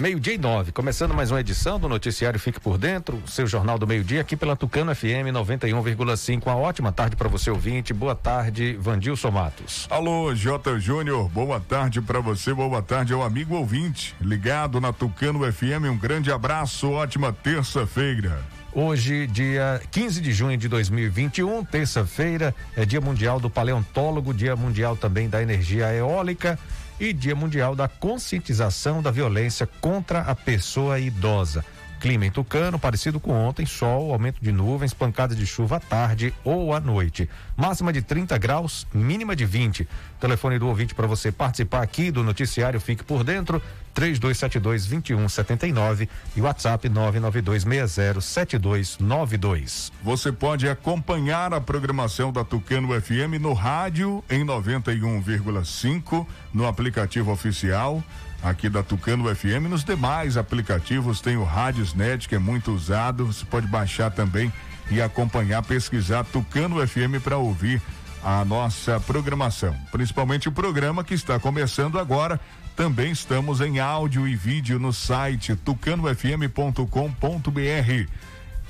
Meio-dia e nove, começando mais uma edição do Noticiário Fique por Dentro, seu jornal do meio-dia, aqui pela Tucano FM 91,5. Uma ótima tarde para você, ouvinte. Boa tarde, Vandilson Matos. Alô, J. Júnior, boa tarde para você, boa tarde ao amigo ouvinte. Ligado na Tucano FM, um grande abraço, ótima terça-feira. Hoje, dia 15 de junho de 2021, terça-feira, é Dia Mundial do Paleontólogo, Dia Mundial também da Energia Eólica e Dia Mundial da Conscientização da Violência contra a Pessoa Idosa. Clima em Tucano, parecido com ontem, sol, aumento de nuvens, pancadas de chuva à tarde ou à noite. Máxima de 30 graus, mínima de 20. Telefone do ouvinte para você participar aqui do noticiário Fique por Dentro, 3272-2179 e WhatsApp 992607292. Você pode acompanhar a programação da Tucano FM no rádio em 91,5, no aplicativo oficial aqui da Tucano FM. Nos demais aplicativos tem o Rádiosnet, que é muito usado. Você pode baixar também e acompanhar, pesquisar Tucano FM para ouvir a nossa programação. Principalmente o programa que está começando agora. Também estamos em áudio e vídeo no site tucanofm.com.br.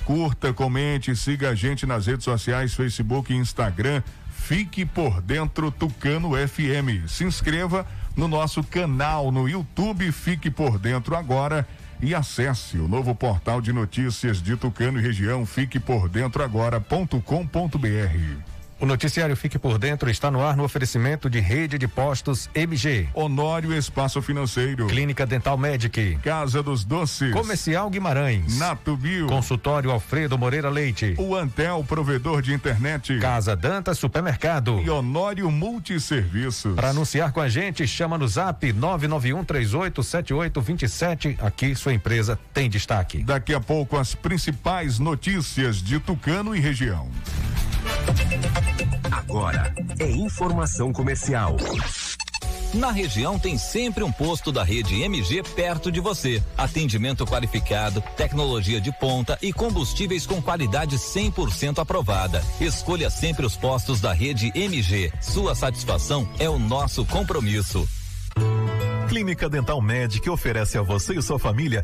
Curta, comente, siga a gente nas redes sociais, Facebook e Instagram. Fique por dentro Tucano FM. Se inscreva no nosso canal no YouTube. Fique por dentro agora e acesse o novo portal de notícias de Tucano e região. Fique por dentro agora.com.br. O noticiário Fique por Dentro está no ar no oferecimento de rede de postos MG. Honório Espaço Financeiro. Clínica Dental Medic. Casa dos Doces. Comercial Guimarães. Nato Bio. Consultório Alfredo Moreira Leite. O Antel Provedor de Internet. Casa Dantas Supermercado. E Honório Multisserviços. Para anunciar com a gente, chama no zap 991387827. Aqui sua empresa tem destaque. Daqui a pouco as principais notícias de Tucano e região. Agora é informação comercial. Na região tem sempre um posto da rede MG perto de você. Atendimento qualificado, tecnologia de ponta e combustíveis com qualidade 100% aprovada. Escolha sempre os postos da rede MG. Sua satisfação é o nosso compromisso. Clínica Dental Medic oferece a você e sua família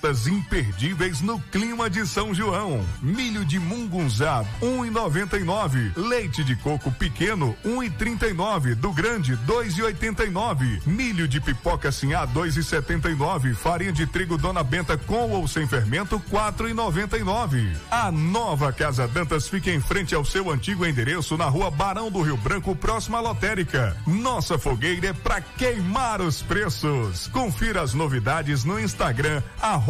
ofertas imperdíveis no clima de São João. Milho de mungunzá, 1,99. Leite de coco pequeno, 1,39. Do grande, 2,89. Milho de pipoca sinhá, 2,79. Farinha de trigo Dona Benta com ou sem fermento, 4,99. A nova Casa Dantas fica em frente ao seu antigo endereço na rua Barão do Rio Branco, próxima à lotérica. Nossa fogueira é para queimar os preços. Confira as novidades no Instagram, arroba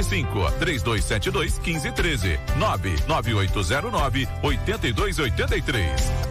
75 3272 1513 99809 8283.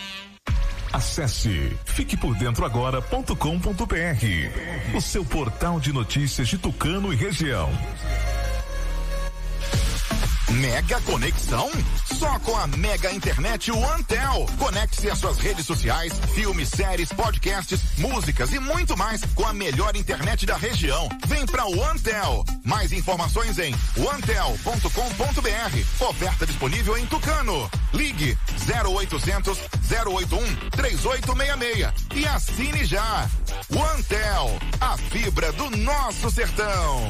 Acesse fiquepordentroagora.com.br, o seu portal de notícias de Tucano e região. Mega conexão? Só com a Mega Internet OneTel. Conecte-se às suas redes sociais, filmes, séries, podcasts, músicas e muito mais com a melhor internet da região. Vem pra OneTel. Mais informações em onetel.com.br. Oferta disponível em Tucano. Ligue 0800 081 3866 e assine já. OneTel, a fibra do nosso sertão.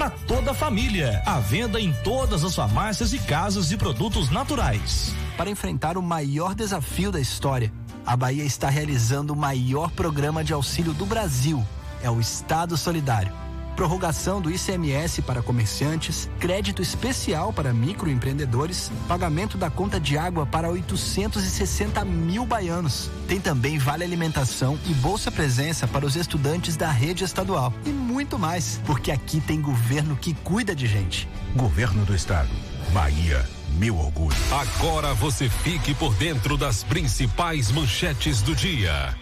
para toda a família. À venda em todas as farmácias e casas de produtos naturais. Para enfrentar o maior desafio da história, a Bahia está realizando o maior programa de auxílio do Brasil. É o Estado Solidário prorrogação do ICMS para comerciantes, crédito especial para microempreendedores, pagamento da conta de água para 860 mil baianos. Tem também vale alimentação e bolsa presença para os estudantes da rede estadual. E muito mais, porque aqui tem governo que cuida de gente. Governo do Estado. Bahia. Meu orgulho. Agora você fique por dentro das principais manchetes do dia.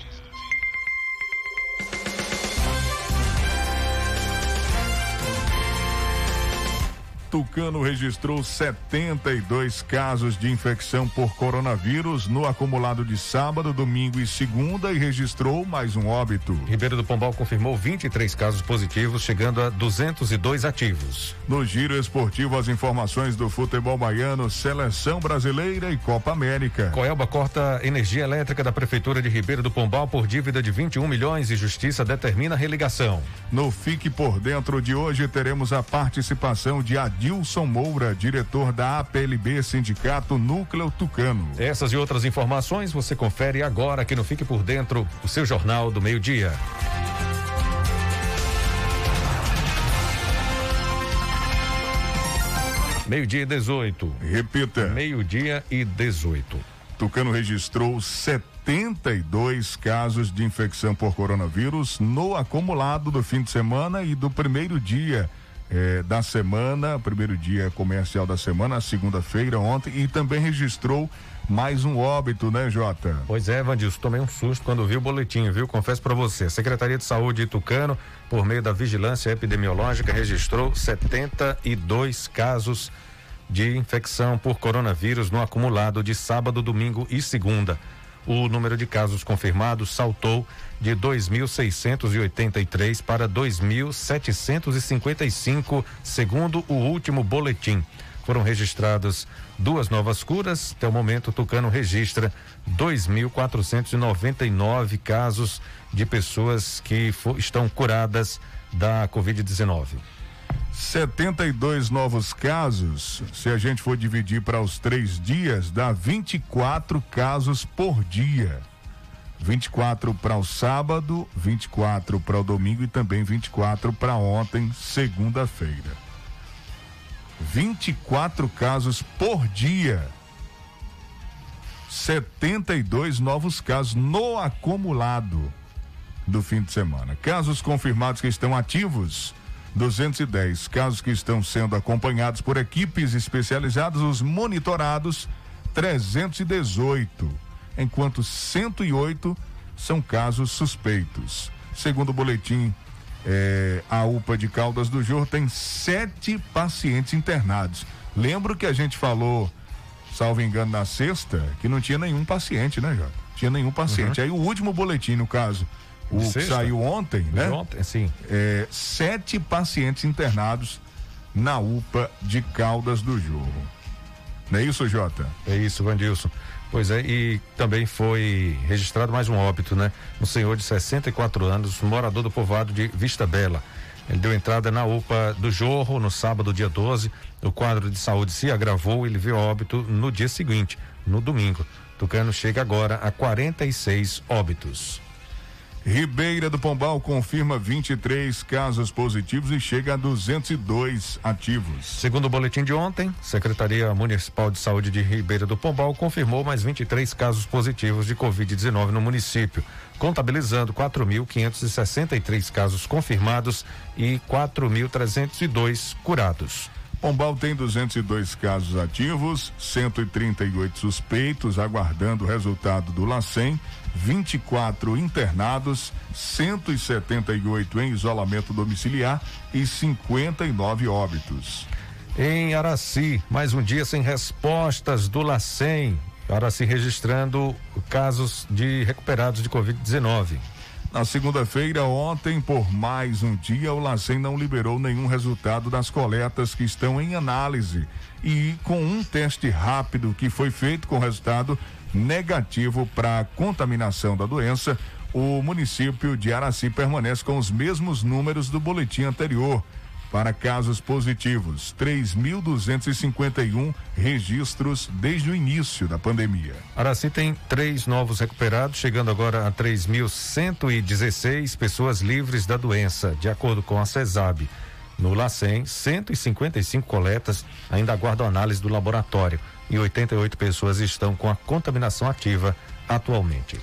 Tucano registrou 72 casos de infecção por coronavírus no acumulado de sábado, domingo e segunda e registrou mais um óbito. Ribeiro do Pombal confirmou 23 casos positivos, chegando a 202 ativos. No giro esportivo, as informações do futebol baiano, seleção brasileira e Copa América. Coelba corta energia elétrica da Prefeitura de Ribeiro do Pombal por dívida de 21 milhões e Justiça determina a religação. No Fique por Dentro de hoje, teremos a participação de Ad Adilson Moura, diretor da APLB Sindicato Núcleo Tucano. Essas e outras informações você confere agora aqui no Fique por Dentro, o seu Jornal do Meio-Dia. Meio-dia e 18. Repita. Meio-dia e 18. Tucano registrou 72 casos de infecção por coronavírus no acumulado do fim de semana e do primeiro dia eh, da semana, primeiro dia comercial da semana, segunda-feira, ontem, e também registrou mais um óbito, né, Jota? Pois é, Vandilson, tomei um susto quando vi o boletim, viu? Confesso para você. A Secretaria de Saúde de Tucano, por meio da vigilância epidemiológica, registrou 72 casos de infecção por coronavírus no acumulado de sábado, domingo e segunda. O número de casos confirmados saltou de 2.683 para 2.755, segundo o último boletim. Foram registradas duas novas curas. Até o momento, Tucano registra 2.499 casos de pessoas que estão curadas da Covid-19. 72 novos casos. Se a gente for dividir para os três dias, dá 24 casos por dia. 24 para o sábado, 24 para o domingo e também 24 para ontem, segunda-feira. 24 casos por dia. 72 novos casos no acumulado do fim de semana. Casos confirmados que estão ativos, 210. Casos que estão sendo acompanhados por equipes especializadas, os monitorados, 318. Enquanto 108 são casos suspeitos. Segundo o boletim é, a UPA de Caldas do Jorro tem sete pacientes internados. Lembro que a gente falou, salvo engano, na sexta, que não tinha nenhum paciente, né, Jota? Tinha nenhum paciente. Uhum. Aí o último boletim, no caso, o que saiu ontem, né? Ontem, sim. É, sete pacientes internados na UPA de Caldas do Jorro. Não é isso, Jota? É isso, Vandilson. Pois é, e também foi registrado mais um óbito, né? Um senhor de 64 anos, morador do povoado de Vista Bela. Ele deu entrada na UPA do Jorro no sábado, dia 12. O quadro de saúde se agravou e ele veio óbito no dia seguinte, no domingo. Tucano chega agora a 46 óbitos. Ribeira do Pombal confirma 23 casos positivos e chega a 202 ativos. Segundo o boletim de ontem, Secretaria Municipal de Saúde de Ribeira do Pombal confirmou mais 23 casos positivos de Covid-19 no município, contabilizando 4.563 casos confirmados e 4.302 curados. Pombal tem 202 casos ativos, 138 suspeitos aguardando o resultado do LACEN 24 internados, 178 em isolamento domiciliar e 59 óbitos. Em Araci, mais um dia sem respostas do LACEN. Araci registrando casos de recuperados de Covid-19. Na segunda-feira, ontem, por mais um dia, o LACEN não liberou nenhum resultado das coletas que estão em análise. E com um teste rápido que foi feito com resultado negativo para a contaminação da doença, o município de Araci permanece com os mesmos números do boletim anterior. Para casos positivos, 3.251 registros desde o início da pandemia. Araci tem três novos recuperados, chegando agora a 3.116 pessoas livres da doença, de acordo com a CESAB. No LACEN, 155 coletas ainda aguardam análise do laboratório e 88 pessoas estão com a contaminação ativa atualmente.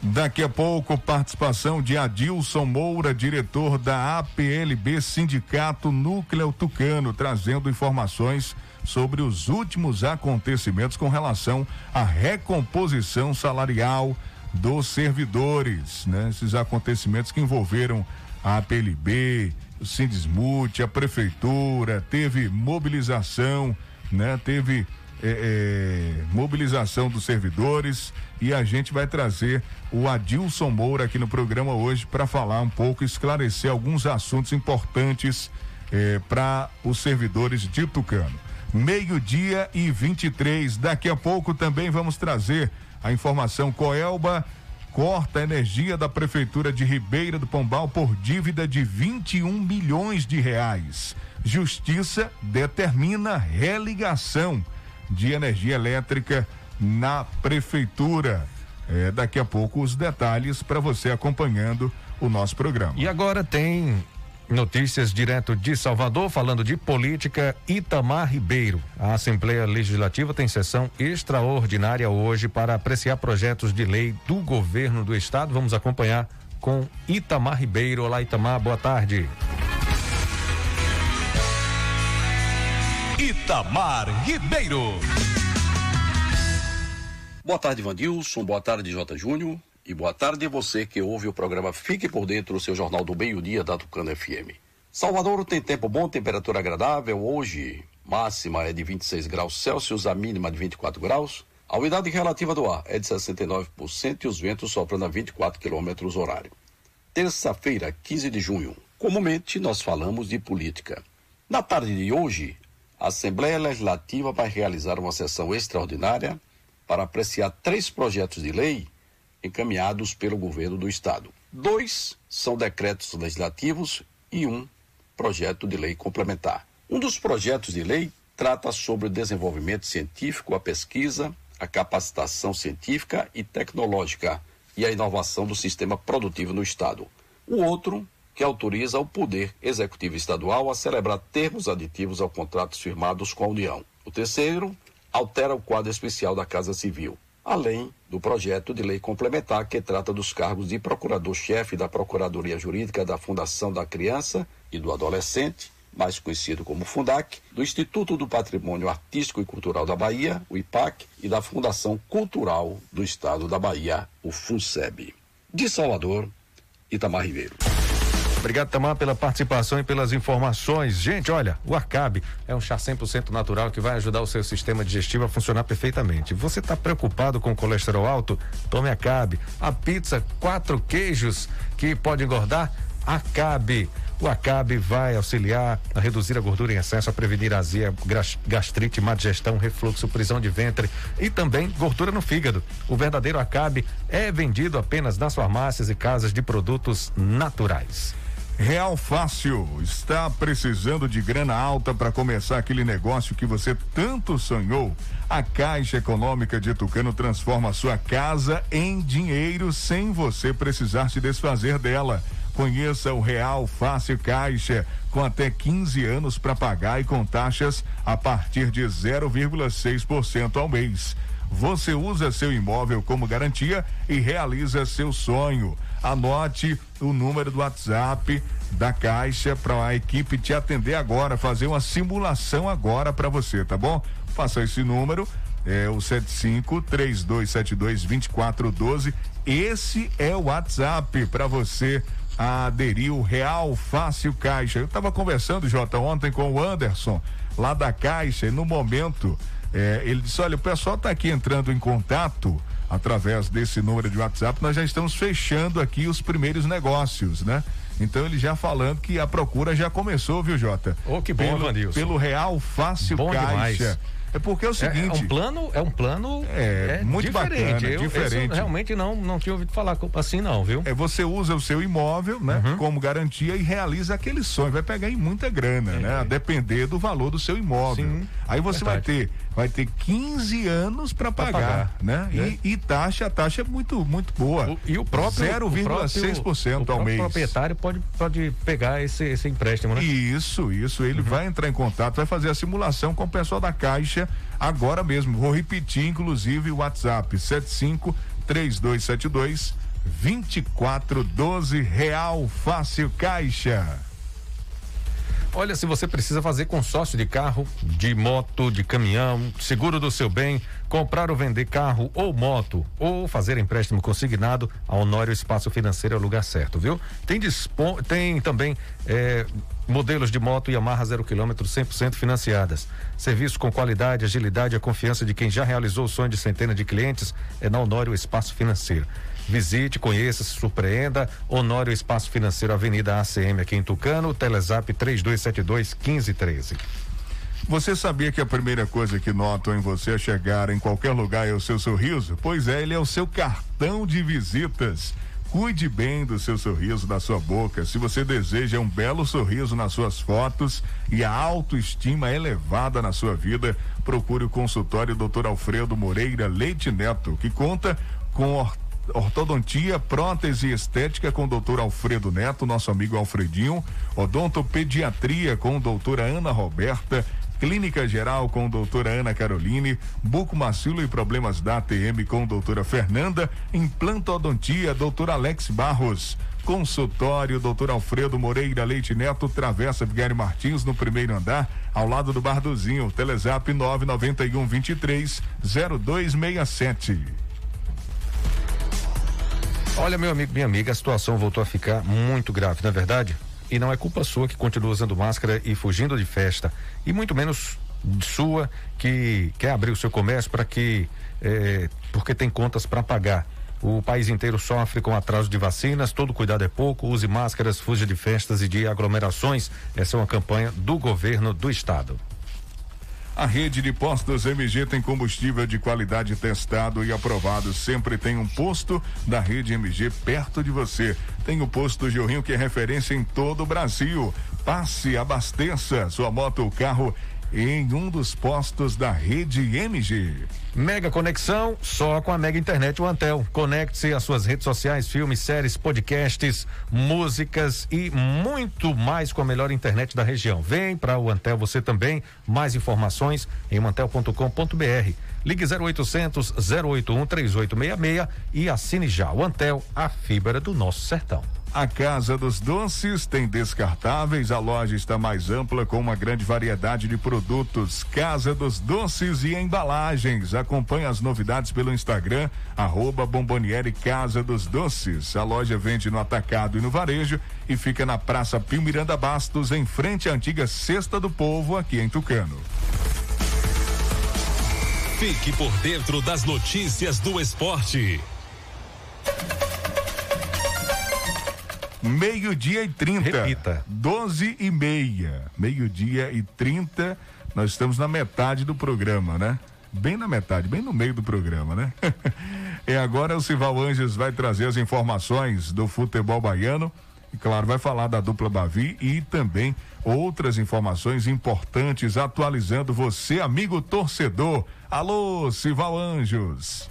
Daqui a pouco, participação de Adilson Moura, diretor da APLB Sindicato Núcleo Tucano, trazendo informações sobre os últimos acontecimentos com relação à recomposição salarial dos servidores, né? Esses acontecimentos que envolveram a APLB, o Sindismute, a prefeitura, teve mobilização, né? Teve é, é, mobilização dos servidores e a gente vai trazer o Adilson Moura aqui no programa hoje para falar um pouco, esclarecer alguns assuntos importantes é, para os servidores de Tucano. Meio-dia e 23. Daqui a pouco também vamos trazer a informação Coelba corta a energia da prefeitura de Ribeira do Pombal por dívida de 21 milhões de reais. Justiça determina religação de energia elétrica na prefeitura. É, daqui a pouco os detalhes para você acompanhando o nosso programa. E agora tem Notícias direto de Salvador, falando de política, Itamar Ribeiro. A Assembleia Legislativa tem sessão extraordinária hoje para apreciar projetos de lei do governo do estado. Vamos acompanhar com Itamar Ribeiro. Olá, Itamar, boa tarde. Itamar Ribeiro. Boa tarde, Vandilson. Boa tarde, J. Júnior. E boa tarde a você que ouve o programa Fique por Dentro, o seu jornal do meio-dia da Tucano FM. Salvador tem tempo bom, temperatura agradável. Hoje, máxima é de 26 graus Celsius, a mínima de 24 graus. A umidade relativa do ar é de 69% e os ventos soprando a 24 quilômetros horário. Terça-feira, 15 de junho. Comumente, nós falamos de política. Na tarde de hoje, a Assembleia Legislativa vai realizar uma sessão extraordinária para apreciar três projetos de lei encaminhados pelo governo do estado. Dois são decretos legislativos e um projeto de lei complementar. Um dos projetos de lei trata sobre o desenvolvimento científico, a pesquisa, a capacitação científica e tecnológica e a inovação do sistema produtivo no estado. O outro que autoriza o Poder Executivo Estadual a celebrar termos aditivos ao contratos firmados com a União. O terceiro altera o quadro especial da Casa Civil além do projeto de lei complementar que trata dos cargos de procurador-chefe da Procuradoria Jurídica da Fundação da Criança e do Adolescente, mais conhecido como FUNDAC, do Instituto do Patrimônio Artístico e Cultural da Bahia, o IPAC, e da Fundação Cultural do Estado da Bahia, o FUNSEB. De Salvador, Itamar Ribeiro. Obrigado, Tamar, pela participação e pelas informações. Gente, olha, o Arcabe é um chá 100% natural que vai ajudar o seu sistema digestivo a funcionar perfeitamente. Você está preocupado com colesterol alto? Tome Acabe. A pizza quatro queijos que pode engordar? Acabe. O Acabe vai auxiliar a reduzir a gordura em excesso, a prevenir azia, gastrite, má digestão, refluxo, prisão de ventre e também gordura no fígado. O verdadeiro Acabe é vendido apenas nas farmácias e casas de produtos naturais. Real Fácil está precisando de grana alta para começar aquele negócio que você tanto sonhou. A Caixa Econômica de Tucano transforma sua casa em dinheiro sem você precisar se desfazer dela. Conheça o Real Fácil Caixa, com até 15 anos para pagar e com taxas a partir de 0,6% ao mês. Você usa seu imóvel como garantia e realiza seu sonho. Anote o número do WhatsApp da Caixa para a equipe te atender agora, fazer uma simulação agora para você, tá bom? Faça esse número, é o 75 3272 2412. Esse é o WhatsApp para você aderir o Real Fácil Caixa. Eu estava conversando, Jota, ontem com o Anderson, lá da Caixa, e no momento é, ele disse: olha, o pessoal está aqui entrando em contato através desse número de WhatsApp, nós já estamos fechando aqui os primeiros negócios, né? Então ele já falando que a procura já começou, viu, Jota? Oh, que bom, pelo, Pelo Real Fácil bom Caixa. Demais. É porque é o seguinte. É, é um plano, é um plano é, é muito diferente. bacana, eu, diferente. realmente não não tinha ouvido falar assim não, viu? É você usa o seu imóvel, né, uhum. como garantia e realiza aquele sonho, vai pegar em muita grana, é, né, a depender do valor do seu imóvel. Sim, Aí você verdade. vai ter vai ter 15 anos para pagar, pagar, né? E, e, taxa, a taxa é muito muito boa. O, e o próprio 0,6% ao mês. O proprietário pode pode pegar esse esse empréstimo, né? Isso, isso, ele uhum. vai entrar em contato, vai fazer a simulação com o pessoal da Caixa agora mesmo. Vou repetir inclusive o WhatsApp 75 3272 2412 Real Fácil Caixa. Olha, se você precisa fazer consórcio de carro, de moto, de caminhão, seguro do seu bem, comprar ou vender carro ou moto, ou fazer empréstimo consignado, a Honório Espaço Financeiro é o lugar certo, viu? Tem, dispon... tem também é, modelos de moto Yamaha zero quilômetro 100% financiadas. Serviço com qualidade, agilidade e a confiança de quem já realizou o sonho de centenas de clientes é na Honório Espaço Financeiro. Visite, conheça, se surpreenda. Honório Espaço Financeiro, Avenida ACM aqui em Tucano, Telezap 3272 1513. Você sabia que a primeira coisa que notam em você chegar em qualquer lugar é o seu sorriso? Pois é, ele é o seu cartão de visitas. Cuide bem do seu sorriso, da sua boca. Se você deseja um belo sorriso nas suas fotos e a autoestima elevada na sua vida, procure o consultório Dr. Alfredo Moreira Leite Neto, que conta com ortodontia, prótese estética com o doutor Alfredo Neto, nosso amigo Alfredinho, odontopediatria com doutora Ana Roberta, Clínica Geral com doutora Ana Caroline, bucomacilo e problemas da ATM com doutora Fernanda, implantodontia, doutor Alex Barros. Consultório Doutor Alfredo Moreira Leite Neto, Travessa Vigário Martins, no primeiro andar, ao lado do Bardozinho. Telezap 991 23 0267. Olha, meu amigo, minha amiga, a situação voltou a ficar muito grave, não é verdade? E não é culpa sua que continua usando máscara e fugindo de festa. E muito menos sua que quer abrir o seu comércio para que. Eh, porque tem contas para pagar. O país inteiro sofre com atraso de vacinas, todo cuidado é pouco, use máscaras, fuja de festas e de aglomerações. Essa é uma campanha do governo do estado. A rede de postos MG tem combustível de qualidade testado e aprovado. Sempre tem um posto da rede MG perto de você. Tem o posto Jorrinho que é referência em todo o Brasil. Passe, abasteça sua moto ou carro em um dos postos da rede MG. Mega conexão só com a Mega Internet o Antel. Conecte-se às suas redes sociais, filmes, séries, podcasts, músicas e muito mais com a melhor internet da região. Vem para o Antel você também. Mais informações em mantel.com.br. Ligue 0800 081 3866 e assine já o Antel, a fibra do nosso sertão. A Casa dos Doces tem descartáveis, a loja está mais ampla com uma grande variedade de produtos. Casa dos Doces e embalagens. Acompanhe as novidades pelo Instagram, arroba Bomboniere Casa dos Doces. A loja vende no atacado e no varejo e fica na Praça Pio Miranda Bastos, em frente à antiga Cesta do Povo, aqui em Tucano. Fique por dentro das notícias do esporte. Meio-dia e 30. Repita. 12 e meia. Meio-dia e 30. Nós estamos na metade do programa, né? Bem na metade, bem no meio do programa, né? e agora o Sival Anjos vai trazer as informações do futebol baiano. E claro, vai falar da dupla Bavi e também outras informações importantes atualizando você, amigo torcedor. Alô, Sival Anjos.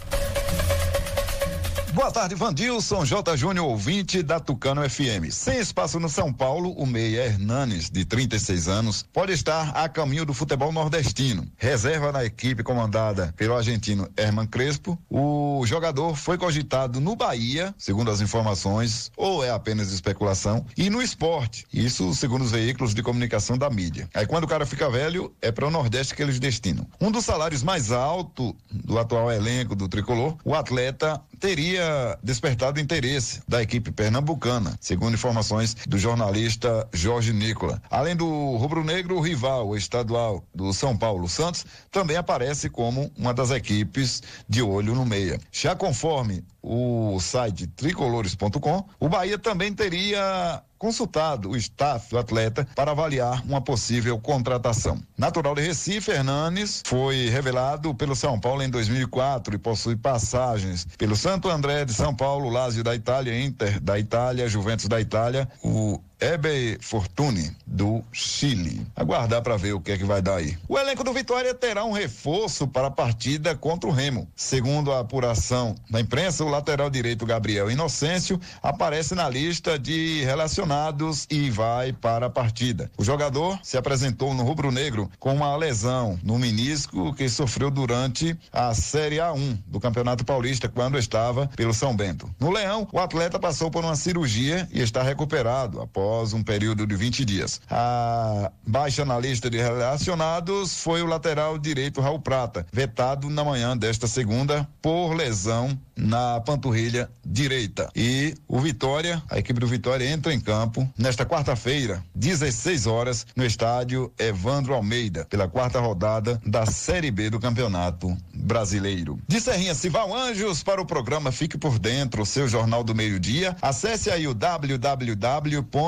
Boa tarde, Vandilson J. Júnior, ouvinte da Tucano FM. Sem espaço no São Paulo, o meia Hernanes, de 36 anos, pode estar a caminho do futebol nordestino. Reserva na equipe comandada pelo argentino Herman Crespo. O jogador foi cogitado no Bahia, segundo as informações, ou é apenas especulação, e no esporte. Isso segundo os veículos de comunicação da mídia. Aí quando o cara fica velho, é para o Nordeste que eles destinam. Um dos salários mais altos do atual elenco do tricolor, o atleta teria despertado interesse da equipe pernambucana, segundo informações do jornalista Jorge Nicola. Além do rubro-negro, o rival estadual do São Paulo Santos também aparece como uma das equipes de olho no meia. Já conforme o site tricolores.com, o Bahia também teria consultado o staff do atleta para avaliar uma possível contratação. Natural de Recife, Hernanes foi revelado pelo São Paulo em 2004 e possui passagens pelo Santo André de São Paulo, Lazio da Itália, Inter da Itália, Juventus da Itália, o Ebe Fortune, do Chile. Aguardar para ver o que é que vai dar aí. O elenco do Vitória terá um reforço para a partida contra o Remo. Segundo a apuração da imprensa, o lateral direito Gabriel Inocêncio aparece na lista de relacionados e vai para a partida. O jogador se apresentou no rubro-negro com uma lesão no menisco que sofreu durante a Série A1 do Campeonato Paulista, quando estava pelo São Bento. No Leão, o atleta passou por uma cirurgia e está recuperado após após um período de 20 dias. A baixa na lista de relacionados foi o lateral direito Raul Prata, vetado na manhã desta segunda por lesão na panturrilha direita. E o Vitória, a equipe do Vitória entra em campo nesta quarta-feira, 16 horas, no estádio Evandro Almeida, pela quarta rodada da Série B do Campeonato Brasileiro. De Serrinha Cival Anjos para o programa Fique por Dentro, seu jornal do meio-dia. Acesse aí o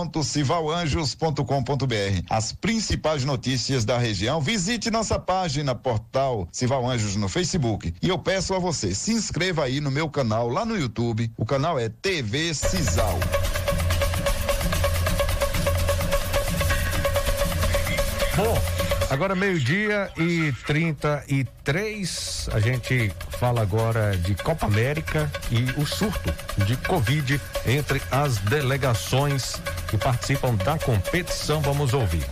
www.civalanjos.com.br. As principais notícias da região. Visite nossa página portal Cival Anjos no Facebook. E eu peço a você, se inscreva aí no meu canal lá no YouTube. O canal é TV Cisal. Agora meio-dia e 33, a gente fala agora de Copa América e o surto de Covid entre as delegações que participam da competição. Vamos ouvir.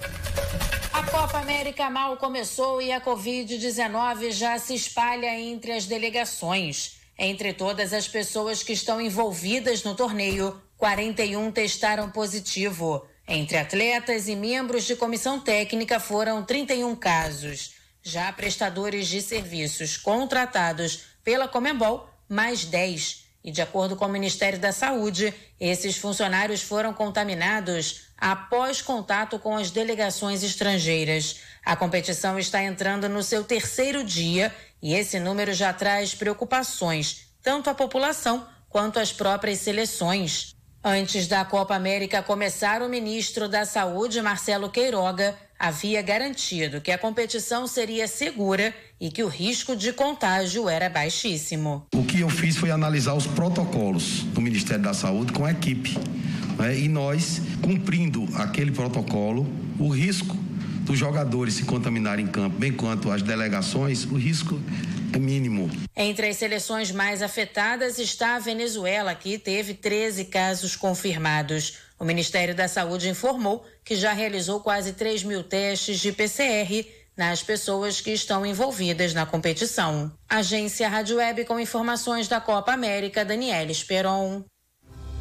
A Copa América mal começou e a Covid-19 já se espalha entre as delegações. Entre todas as pessoas que estão envolvidas no torneio, 41 testaram positivo. Entre atletas e membros de comissão técnica foram 31 casos. Já prestadores de serviços contratados pela Comembol, mais 10. E de acordo com o Ministério da Saúde, esses funcionários foram contaminados após contato com as delegações estrangeiras. A competição está entrando no seu terceiro dia e esse número já traz preocupações, tanto à população quanto às próprias seleções. Antes da Copa América começar, o ministro da Saúde, Marcelo Queiroga, havia garantido que a competição seria segura e que o risco de contágio era baixíssimo. O que eu fiz foi analisar os protocolos do Ministério da Saúde com a equipe. Né? E nós, cumprindo aquele protocolo, o risco dos jogadores se contaminarem em campo, bem quanto as delegações, o risco é mínimo. Entre as seleções mais afetadas está a Venezuela, que teve 13 casos confirmados. O Ministério da Saúde informou que já realizou quase 3 mil testes de PCR nas pessoas que estão envolvidas na competição. Agência Rádio Web com informações da Copa América, Daniela Esperon.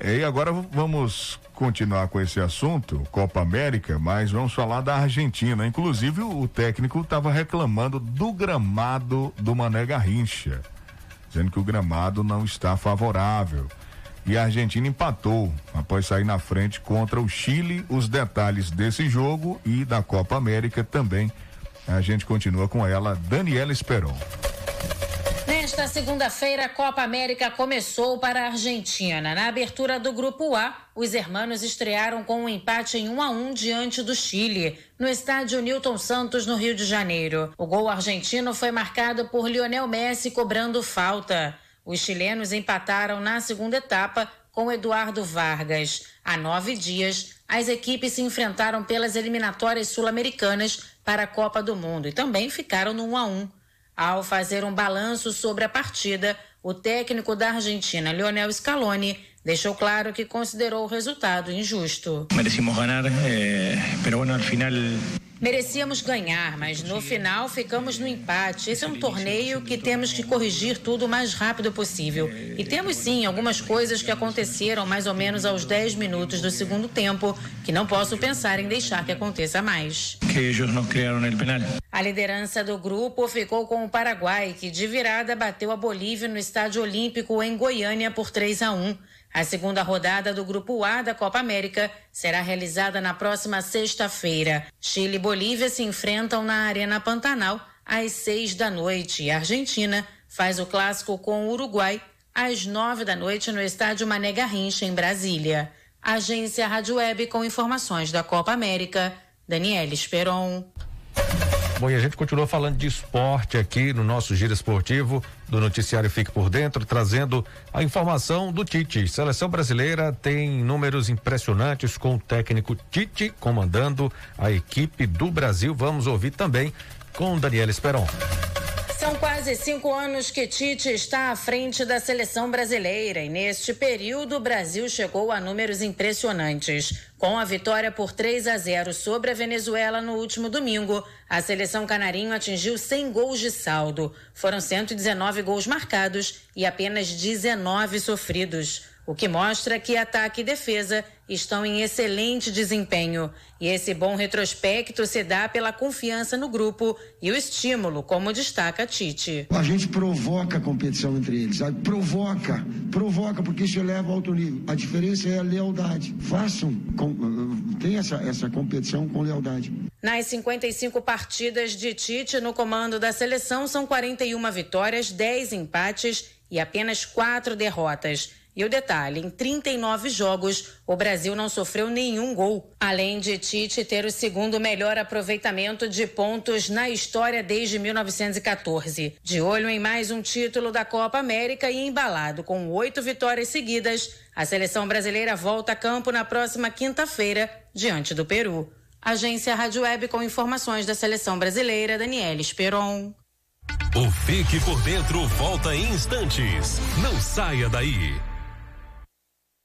E agora vamos continuar com esse assunto, Copa América, mas vamos falar da Argentina. Inclusive, o técnico estava reclamando do gramado do Mané Garrincha, dizendo que o gramado não está favorável. E a Argentina empatou após sair na frente contra o Chile. Os detalhes desse jogo e da Copa América também. A gente continua com ela, Daniela Esperon. Nesta segunda-feira, a Copa América começou para a Argentina. Na abertura do Grupo A, os hermanos estrearam com um empate em 1 a 1 diante do Chile, no estádio Newton Santos, no Rio de Janeiro. O gol argentino foi marcado por Lionel Messi cobrando falta. Os chilenos empataram na segunda etapa com Eduardo Vargas. Há nove dias, as equipes se enfrentaram pelas eliminatórias sul-americanas para a Copa do Mundo e também ficaram no 1 a 1. Ao fazer um balanço sobre a partida, o técnico da Argentina, Lionel Scaloni, deixou claro que considerou o resultado injusto. Merecimos ganhar, eh, pero bueno, al final Merecíamos ganhar, mas no final ficamos no empate. Esse é um torneio que temos que corrigir tudo o mais rápido possível. E temos sim algumas coisas que aconteceram mais ou menos aos 10 minutos do segundo tempo que não posso pensar em deixar que aconteça mais. Que eles não criaram o penal. A liderança do grupo ficou com o Paraguai, que de virada bateu a Bolívia no Estádio Olímpico em Goiânia por 3 a 1. A segunda rodada do Grupo A da Copa América será realizada na próxima sexta-feira. Chile e Bolívia se enfrentam na Arena Pantanal às seis da noite e a Argentina faz o clássico com o Uruguai às nove da noite no estádio Mané Garrincha, em Brasília. Agência Rádio Web com informações da Copa América. Daniela Esperon. Bom, e a gente continua falando de esporte aqui no nosso giro esportivo do noticiário Fique por Dentro, trazendo a informação do Tite. Seleção brasileira tem números impressionantes com o técnico Tite comandando a equipe do Brasil. Vamos ouvir também com Daniela Esperon. São quase cinco anos que Tite está à frente da seleção brasileira e neste período o Brasil chegou a números impressionantes. Com a vitória por 3 a 0 sobre a Venezuela no último domingo, a seleção canarinho atingiu 100 gols de saldo. Foram 119 gols marcados e apenas 19 sofridos. O que mostra que ataque e defesa estão em excelente desempenho. E esse bom retrospecto se dá pela confiança no grupo e o estímulo, como destaca Tite. A gente provoca a competição entre eles, sabe? provoca, provoca, porque isso eleva alto nível. A diferença é a lealdade. Façam, com, tem essa, essa competição com lealdade. Nas 55 partidas de Tite no comando da seleção, são 41 vitórias, 10 empates e apenas quatro derrotas. E o detalhe: em 39 jogos, o Brasil não sofreu nenhum gol. Além de Tite ter o segundo melhor aproveitamento de pontos na história desde 1914. De olho em mais um título da Copa América e embalado com oito vitórias seguidas, a seleção brasileira volta a campo na próxima quinta-feira, diante do Peru. Agência Rádio Web com informações da seleção brasileira, Daniela Esperon. O Fique por Dentro volta em instantes. Não saia daí.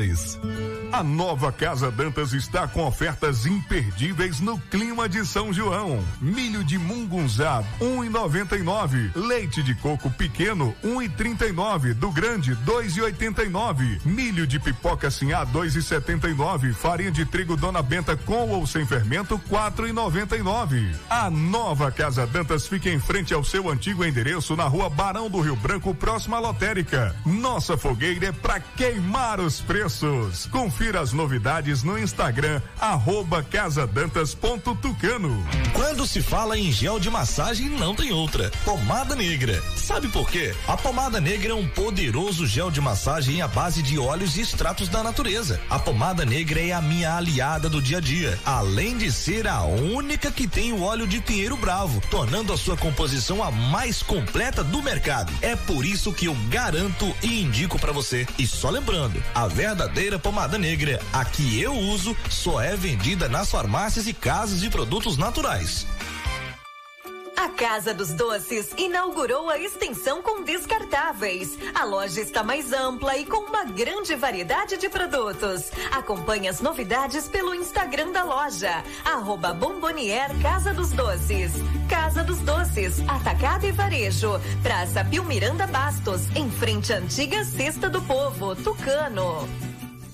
2. A nova Casa Dantas está com ofertas imperdíveis no clima de São João. Milho de mungunzá, 1,99. Leite de coco pequeno, 1,39. Do grande, 2,89. Milho de pipoca sinhá, 2,79. Farinha de trigo Dona Benta com ou sem fermento, 4,99. A nova Casa Dantas fica em frente ao seu antigo endereço na rua Barão do Rio Branco, próxima à lotérica. Nossa fogueira é para queimar os preços preços. Confira as novidades no Instagram, casadantas.tucano. Quando se fala em gel de massagem, não tem outra. Pomada negra. Sabe por quê? A pomada negra é um poderoso gel de massagem à base de óleos e extratos da natureza. A pomada negra é a minha aliada do dia a dia, além de ser a única que tem o óleo de pinheiro bravo, tornando a sua composição a mais completa do mercado. É por isso que eu garanto e indico para você. E só lembrando, a verdadeira pomada negra, a que eu uso, só é vendida nas farmácias e casas de produtos naturais. A Casa dos Doces inaugurou a extensão com descartáveis. A loja está mais ampla e com uma grande variedade de produtos. Acompanhe as novidades pelo Instagram da loja, arroba Bombonier Casa dos Doces. Casa dos Doces, Atacado e Varejo, Praça Pio Miranda Bastos, em frente à antiga Cesta do Povo, Tucano.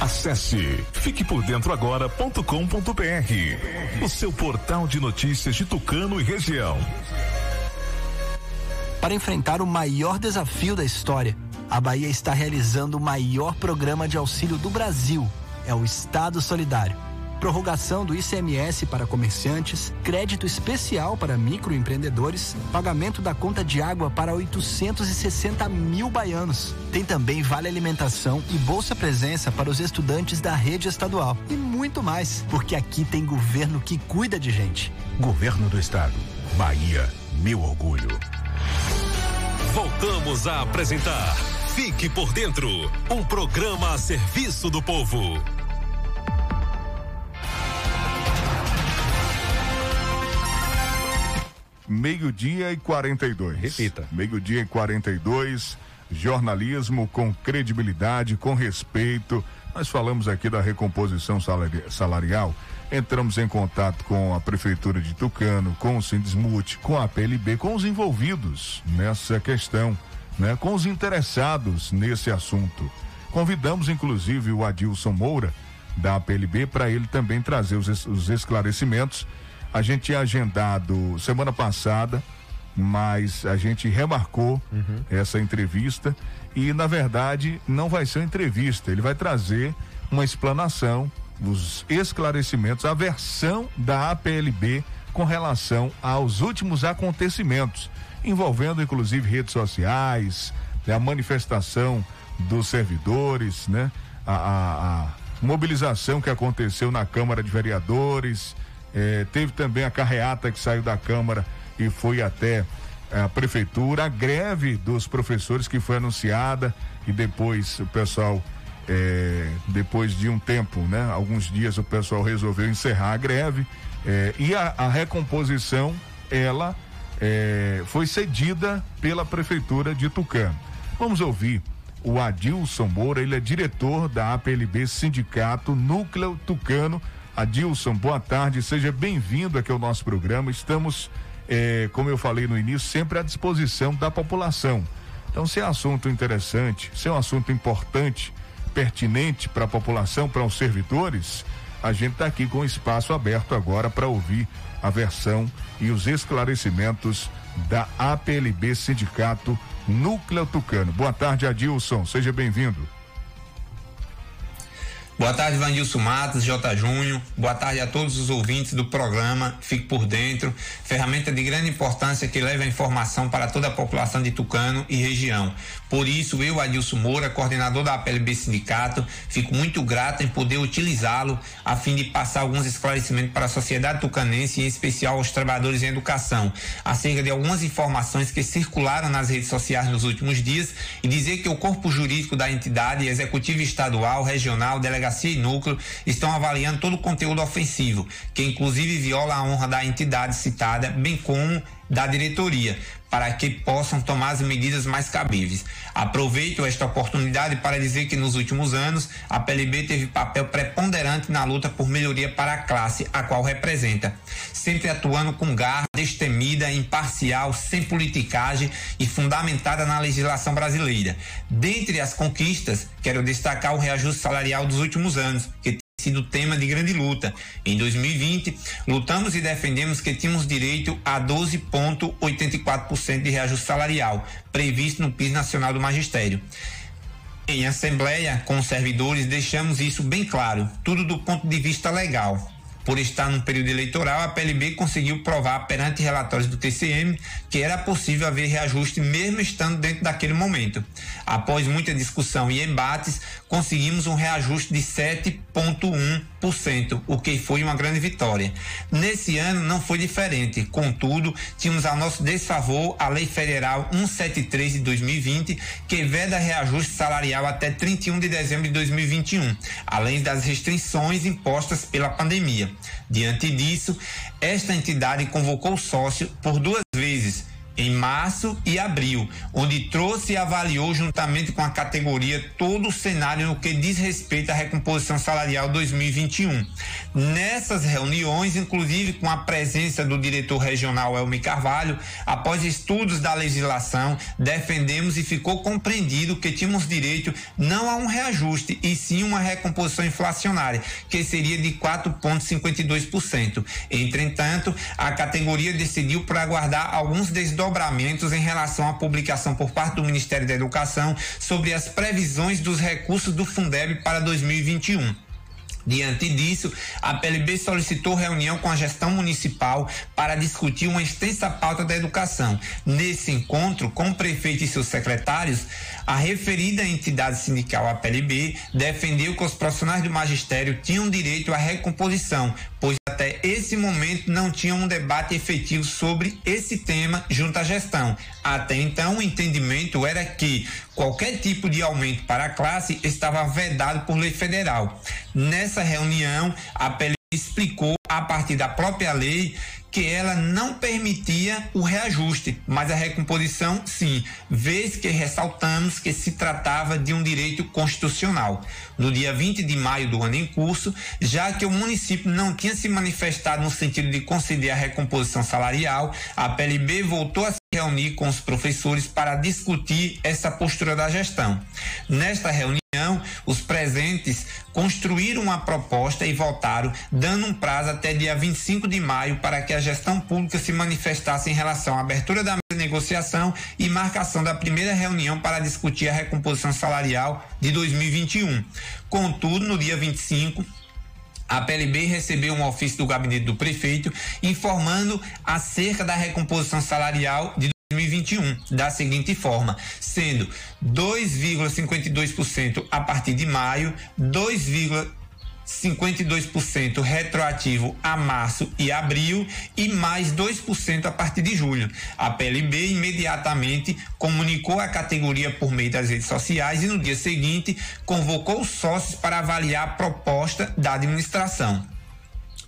Acesse fiquepordentroagora.com.br, o seu portal de notícias de Tucano e região. Para enfrentar o maior desafio da história, a Bahia está realizando o maior programa de auxílio do Brasil. É o Estado Solidário prorrogação do ICMS para comerciantes, crédito especial para microempreendedores, pagamento da conta de água para 860 mil baianos. Tem também vale alimentação e bolsa presença para os estudantes da rede estadual. E muito mais, porque aqui tem governo que cuida de gente. Governo do Estado. Bahia, meu orgulho. Voltamos a apresentar Fique por Dentro um programa a serviço do povo. Meio-dia e 42. Repita. Meio-dia e 42. Jornalismo com credibilidade, com respeito, Nós falamos aqui da recomposição salarial, entramos em contato com a Prefeitura de Tucano, com o Sindesmute, com a PLB, com os envolvidos nessa questão, né? com os interessados nesse assunto. Convidamos, inclusive, o Adilson Moura, da PLB, para ele também trazer os, os esclarecimentos. A gente tinha agendado semana passada, mas a gente remarcou uhum. essa entrevista e, na verdade, não vai ser uma entrevista, ele vai trazer uma explanação, os esclarecimentos, a versão da APLB com relação aos últimos acontecimentos, envolvendo inclusive redes sociais, né, a manifestação dos servidores, né? A, a, a mobilização que aconteceu na Câmara de Vereadores, eh, teve também a carreata que saiu da Câmara e foi até a prefeitura, a greve dos professores que foi anunciada e depois o pessoal, eh, depois de um tempo, né? Alguns dias o pessoal resolveu encerrar a greve e a, a, recomposição, ela foi cedida pela prefeitura de Tucano. Vamos ouvir o Adilson Moura, ele é diretor da APLB Sindicato Núcleo Tucano. Adilson, boa tarde, seja bem-vindo aqui ao nosso programa. Estamos, eh, como eu falei no início, sempre à disposição da população. Então, se é assunto interessante, se é um assunto importante, pertinente para a população, para os servidores, a gente está aqui com espaço aberto agora para ouvir a versão e os esclarecimentos da APLB Sindicato Núcleo Tucano. Boa tarde, Adilson. Seja bem-vindo. Boa tarde, Vandilson Matos, J. Júnior. Boa tarde a todos os ouvintes do programa Fique por Dentro, ferramenta de grande importância que leva a informação para toda a população de Tucano e região. Por isso, eu, Adilson Moura, coordenador da APLB Sindicato, fico muito grato em poder utilizá-lo a fim de passar alguns esclarecimentos para a sociedade tucanense, em especial aos trabalhadores em educação, acerca de algumas informações que circularam nas redes sociais nos últimos dias e dizer que o corpo jurídico da entidade, executivo estadual, regional, delegação delegacia e núcleo estão avaliando todo o conteúdo ofensivo, que inclusive viola a honra da entidade citada, bem como da diretoria, para que possam tomar as medidas mais cabíveis. Aproveito esta oportunidade para dizer que nos últimos anos a PLB teve papel preponderante na luta por melhoria para a classe a qual representa, sempre atuando com garra, destemida, imparcial, sem politicagem e fundamentada na legislação brasileira. Dentre as conquistas, quero destacar o reajuste salarial dos últimos anos, que sido tema de grande luta. Em 2020, lutamos e defendemos que tínhamos direito a 12,84% de reajuste salarial, previsto no PIS Nacional do Magistério. Em assembleia com os servidores, deixamos isso bem claro, tudo do ponto de vista legal. Por estar num período eleitoral, a PLB conseguiu provar perante relatórios do TCM que era possível haver reajuste mesmo estando dentro daquele momento. Após muita discussão e embates, conseguimos um reajuste de 7,1%, o que foi uma grande vitória. Nesse ano não foi diferente, contudo, tínhamos a nosso desfavor a Lei Federal 173 de 2020, que veda reajuste salarial até 31 de dezembro de 2021, além das restrições impostas pela pandemia. Diante disso, esta entidade convocou o sócio por duas em março e abril, onde trouxe e avaliou juntamente com a categoria todo o cenário no que diz respeito à recomposição salarial 2021. Nessas reuniões, inclusive com a presença do diretor regional Elmi Carvalho, após estudos da legislação, defendemos e ficou compreendido que tínhamos direito não a um reajuste, e sim uma recomposição inflacionária, que seria de 4,52%. Entretanto, a categoria decidiu por aguardar alguns desdobramentos desdobramentos em relação à publicação por parte do Ministério da Educação sobre as previsões dos recursos do Fundeb para 2021. Diante disso, a PLB solicitou reunião com a gestão municipal para discutir uma extensa pauta da educação. Nesse encontro, com o prefeito e seus secretários, a referida entidade sindical, a PLB, defendeu que os profissionais do magistério tinham direito à recomposição, pois até esse momento não tinha um debate efetivo sobre esse tema junto à gestão. Até então, o entendimento era que qualquer tipo de aumento para a classe estava vedado por lei federal. Nessa reunião, a PLB explicou a partir da própria lei que ela não permitia o reajuste, mas a recomposição sim, vez que ressaltamos que se tratava de um direito constitucional. No dia 20 de maio do ano em curso, já que o município não tinha se manifestado no sentido de conceder a recomposição salarial, a PLB voltou a se reunir com os professores para discutir essa postura da gestão. Nesta reunião, os presentes construíram uma proposta e votaram, dando um prazo até dia 25 de maio para que a gestão pública se manifestasse em relação à abertura da negociação e marcação da primeira reunião para discutir a recomposição salarial de 2021. Contudo, no dia 25, a PLB recebeu um ofício do gabinete do prefeito informando acerca da recomposição salarial de 2021 da seguinte forma, sendo 2,52% a partir de maio, 2,52% retroativo a março e abril e mais 2% a partir de julho. A PLB imediatamente comunicou a categoria por meio das redes sociais e no dia seguinte convocou os sócios para avaliar a proposta da administração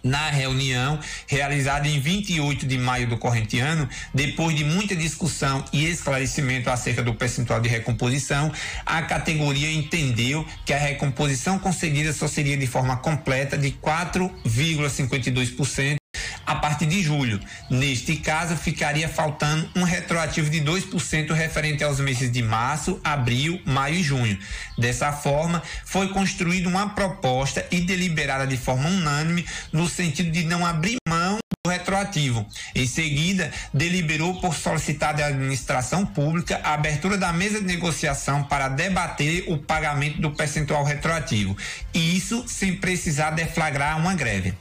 na reunião realizada em 28 de maio do corrente ano, depois de muita discussão e esclarecimento acerca do percentual de recomposição, a categoria entendeu que a recomposição concedida só seria de forma completa de 4,52% a partir de julho. Neste caso, ficaria faltando um retroativo de 2% referente aos meses de março, abril, maio e junho. Dessa forma, foi construída uma proposta e deliberada de forma unânime no sentido de não abrir mão do retroativo. Em seguida, deliberou por solicitar da administração pública a abertura da mesa de negociação para debater o pagamento do percentual retroativo. E isso sem precisar deflagrar uma greve.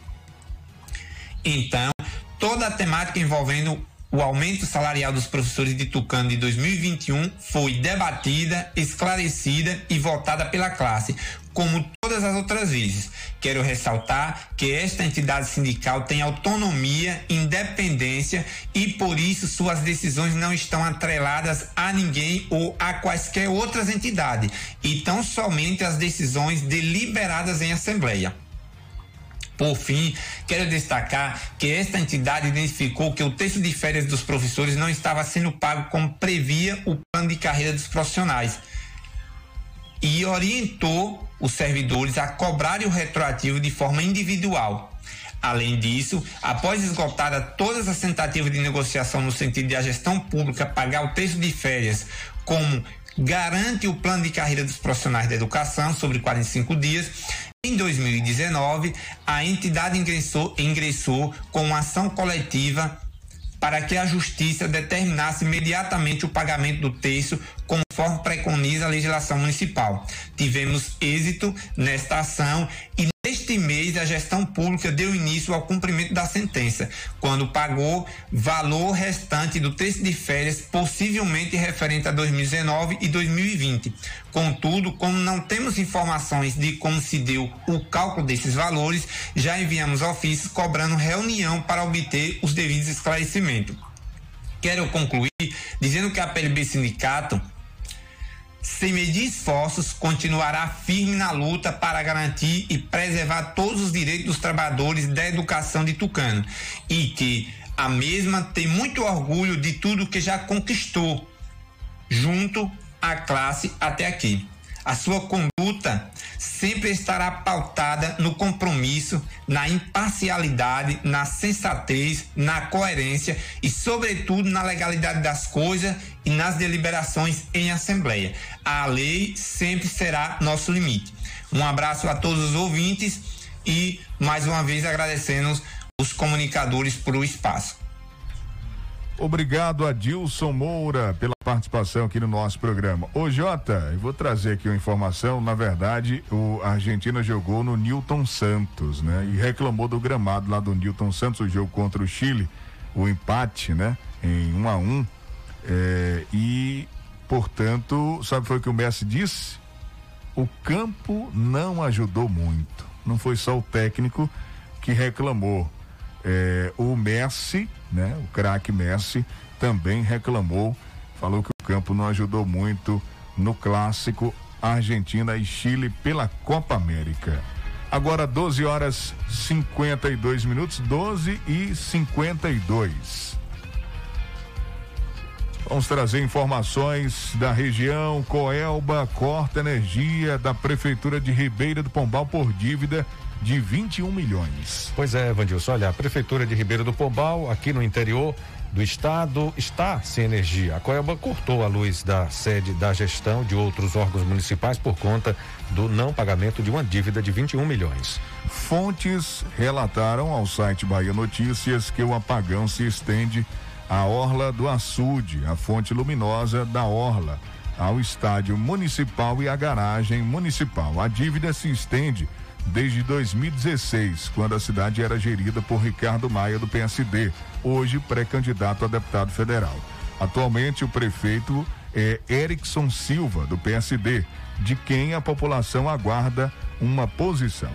Então, toda a temática envolvendo o aumento salarial dos professores de Tucano de 2021 foi debatida, esclarecida e votada pela classe, como todas as outras vezes. Quero ressaltar que esta entidade sindical tem autonomia, independência e por isso suas decisões não estão atreladas a ninguém ou a quaisquer outras entidades, e tão somente as decisões deliberadas em assembleia. Por fim, quero destacar que esta entidade identificou que o texto de férias dos professores não estava sendo pago como previa o plano de carreira dos profissionais e orientou os servidores a cobrarem o retroativo de forma individual. Além disso, após esgotada todas as tentativas de negociação no sentido de a gestão pública pagar o texto de férias como garante o plano de carreira dos profissionais da educação sobre 45 dias, em 2019, a entidade ingressou, ingressou com uma ação coletiva para que a Justiça determinasse imediatamente o pagamento do terço, conforme preconiza a legislação municipal. Tivemos êxito nesta ação e Neste mês, a gestão pública deu início ao cumprimento da sentença, quando pagou valor restante do texto de férias, possivelmente referente a 2019 e 2020. Contudo, como não temos informações de como se deu o cálculo desses valores, já enviamos ofícios cobrando reunião para obter os devidos esclarecimentos. Quero concluir dizendo que a PLB Sindicato sem medir esforços, continuará firme na luta para garantir e preservar todos os direitos dos trabalhadores da educação de Tucano e que a mesma tem muito orgulho de tudo que já conquistou junto à classe até aqui. A sua conduta sempre estará pautada no compromisso, na imparcialidade, na sensatez, na coerência e, sobretudo, na legalidade das coisas e nas deliberações em assembleia. A lei sempre será nosso limite. Um abraço a todos os ouvintes e, mais uma vez, agradecemos os comunicadores por o espaço. Obrigado a Dilson Moura pela participação aqui no nosso programa. Ô Jota, eu vou trazer aqui uma informação. Na verdade, o a Argentina jogou no Newton Santos, né? E reclamou do gramado lá do Newton Santos, o jogo contra o Chile, o empate, né? Em um a um. É, e, portanto, sabe foi o que o Messi disse? O campo não ajudou muito. Não foi só o técnico que reclamou. É, o Messi né? O craque Messi também reclamou, falou que o campo não ajudou muito no clássico Argentina e Chile pela Copa América. Agora 12 horas 52 minutos, 12 e 52. Vamos trazer informações da região. Coelba corta energia da Prefeitura de Ribeira do Pombal por dívida de 21 milhões. Pois é, Vandilson, olha, a Prefeitura de Ribeira do Pombal, aqui no interior do estado, está sem energia. A Coelba cortou a luz da sede da gestão de outros órgãos municipais por conta do não pagamento de uma dívida de 21 milhões. Fontes relataram ao site Bahia Notícias que o apagão se estende à Orla do Açude, a fonte luminosa da Orla, ao estádio municipal e à garagem municipal. A dívida se estende desde 2016, quando a cidade era gerida por Ricardo Maia, do PSD, hoje pré-candidato a deputado federal. Atualmente, o prefeito é Erickson Silva, do PSD, de quem a população aguarda uma posição.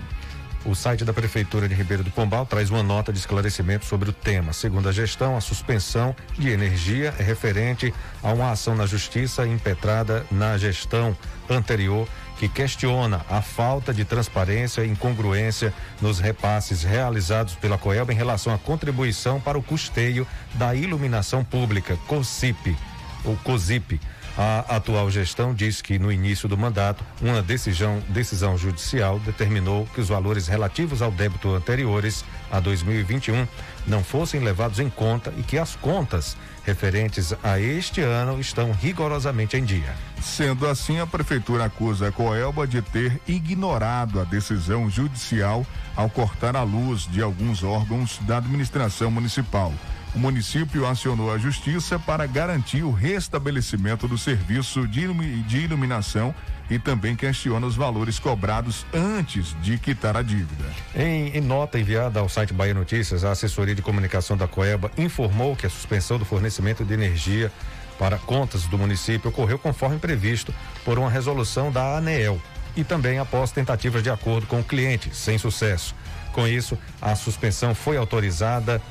O site da Prefeitura de Ribeiro do Pombal traz uma nota de esclarecimento sobre o tema. Segundo a gestão, a suspensão de energia é referente a uma ação na Justiça impetrada na gestão anterior que questiona a falta de transparência e incongruência nos repasses realizados pela Coelba em relação à contribuição para o custeio da iluminação pública, COSIP, ou COSIP. A atual gestão diz que no início do mandato, uma decisão, decisão judicial determinou que os valores relativos ao débito anteriores a 2021 não fossem levados em conta e que as contas referentes a este ano estão rigorosamente em dia. Sendo assim, a prefeitura acusa a Coelba de ter ignorado a decisão judicial ao cortar a luz de alguns órgãos da administração municipal. O município acionou a justiça para garantir o restabelecimento do serviço de iluminação e também questiona os valores cobrados antes de quitar a dívida. Em, em, nota enviada ao site Bahia Notícias, a assessoria de comunicação da Coeba informou que a suspensão do fornecimento de energia para contas do município ocorreu conforme previsto por uma resolução da ANEEL e também após tentativas de acordo com o cliente, sem sucesso. Com isso, a suspensão foi autorizada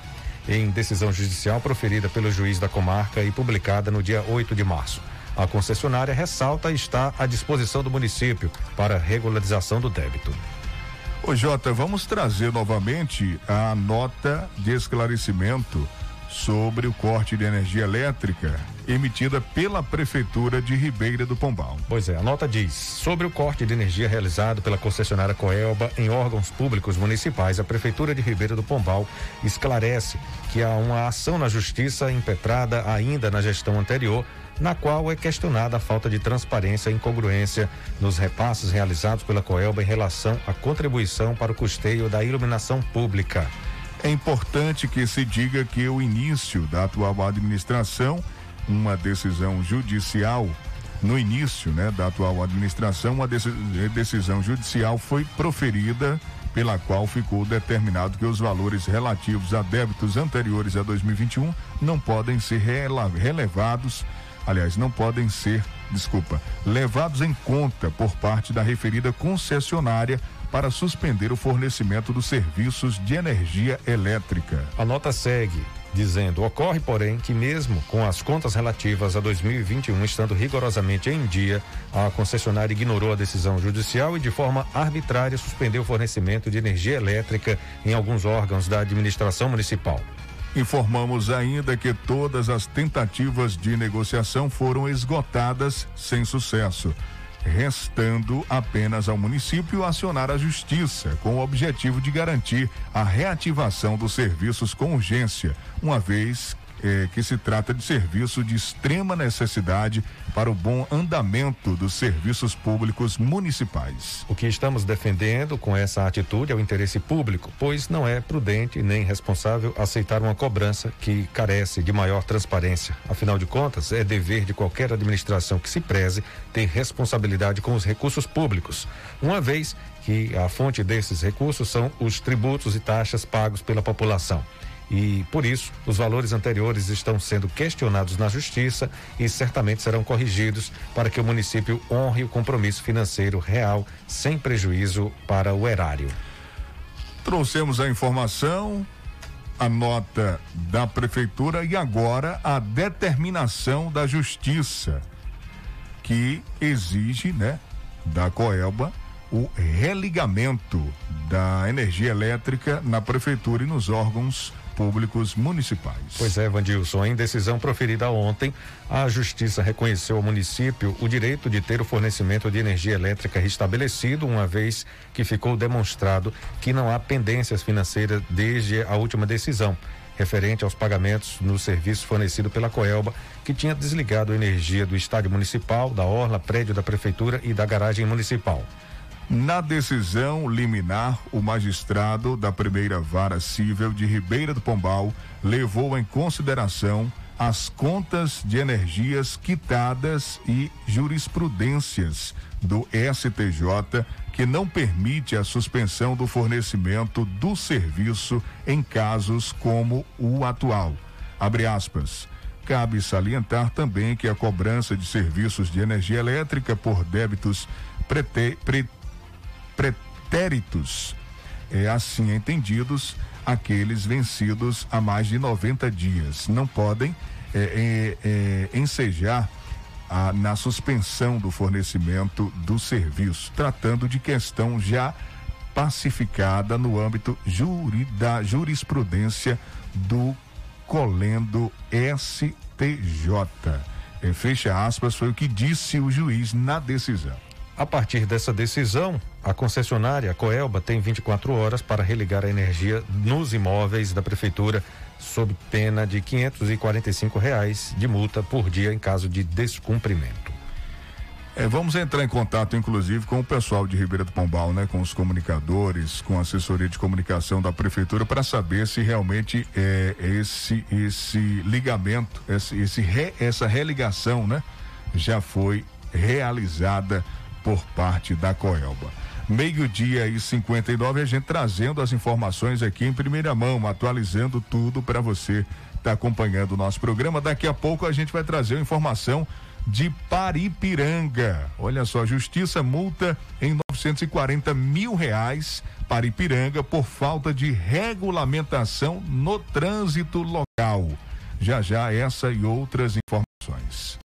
em decisão judicial proferida pelo juiz da comarca e publicada no dia 8 de março. A concessionária ressalta está à disposição do município para regularização do débito. Ô Jota, vamos trazer novamente a nota de esclarecimento sobre o corte de energia elétrica emitida pela Prefeitura de Ribeira do Pombal. Pois é, a nota diz: sobre o corte de energia realizado pela concessionária Coelba em órgãos públicos municipais, a Prefeitura de Ribeira do Pombal esclarece que há uma ação na Justiça impetrada ainda na gestão anterior na qual é questionada a falta de transparência e incongruência nos repasses realizados pela Coelba em relação à contribuição para o custeio da iluminação pública. É importante que se diga que o início da atual administração, uma decisão judicial, no início né, da atual administração, uma decisão judicial foi proferida pela qual ficou determinado que os valores relativos a débitos anteriores a 2021 não podem ser relevados aliás, não podem ser, desculpa, levados em conta por parte da referida concessionária para suspender o fornecimento dos serviços de energia elétrica. A nota segue dizendo: ocorre, porém, que mesmo com as contas relativas a 2021 estando rigorosamente em dia, a concessionária ignorou a decisão judicial e, de forma arbitrária, suspendeu o fornecimento de energia elétrica em alguns órgãos da administração municipal. Informamos ainda que todas as tentativas de negociação foram esgotadas sem sucesso, restando apenas ao município acionar a justiça com o objetivo de garantir a reativação dos serviços com urgência, uma vez eh, que se trata de serviço de extrema necessidade para o bom andamento dos serviços públicos municipais. O que estamos defendendo com essa atitude é o interesse público, pois não é prudente nem responsável aceitar uma cobrança que carece de maior transparência. Afinal de contas, é dever de qualquer administração que se preze ter responsabilidade com os recursos públicos, uma vez que a fonte desses recursos são os tributos e taxas pagos pela população e, por isso, os valores anteriores estão sendo questionados na Justiça e certamente serão corrigidos para que o município honre o compromisso financeiro real, sem prejuízo para o erário. Trouxemos a informação, a nota da Prefeitura e agora a determinação da Justiça, que exige, né, da Coelba o religamento da energia elétrica na prefeitura e nos órgãos públicos municipais. Pois é, Vandilson, em decisão proferida ontem, a Justiça reconheceu ao município o direito de ter o fornecimento de energia elétrica restabelecido, uma vez que ficou demonstrado que não há pendências financeiras desde a última decisão referente aos pagamentos no serviço fornecido pela Coelba, que tinha desligado a energia do estádio municipal, da orla, prédio da prefeitura e da garagem municipal. Na decisão liminar, o magistrado da primeira vara civil de Ribeira do Pombal levou em consideração as contas de energias quitadas e jurisprudências do STJ que não permite a suspensão do fornecimento do serviço em casos como o atual. Abre aspas. Cabe salientar também que a cobrança de serviços de energia elétrica por débitos prete, pre, pretéritos, é assim entendidos, aqueles vencidos há mais de 90 dias. Não podem é, é, é, ensejar a, na suspensão do fornecimento do serviço, tratando de questão já pacificada no âmbito juri, da jurisprudência do Colendo STJ. É, fecha aspas, foi o que disse o juiz na decisão. A partir dessa decisão, a concessionária Coelba tem 24 horas para religar a energia nos imóveis da prefeitura sob pena de 545 reais de multa por dia em caso de descumprimento. É, vamos entrar em contato, inclusive, com o pessoal de Ribeira do Pombal, né? Com os comunicadores, com a assessoria de comunicação da prefeitura, para saber se realmente é, esse esse ligamento, esse, esse re, essa religação, né? Já foi realizada por parte da Coelba. Meio-dia e 59, a gente trazendo as informações aqui em primeira mão, atualizando tudo para você estar tá acompanhando o nosso programa. Daqui a pouco a gente vai trazer a informação de Paripiranga. Olha só, justiça multa em 940 mil reais para Ipiranga por falta de regulamentação no trânsito local. Já já essa e outras informações.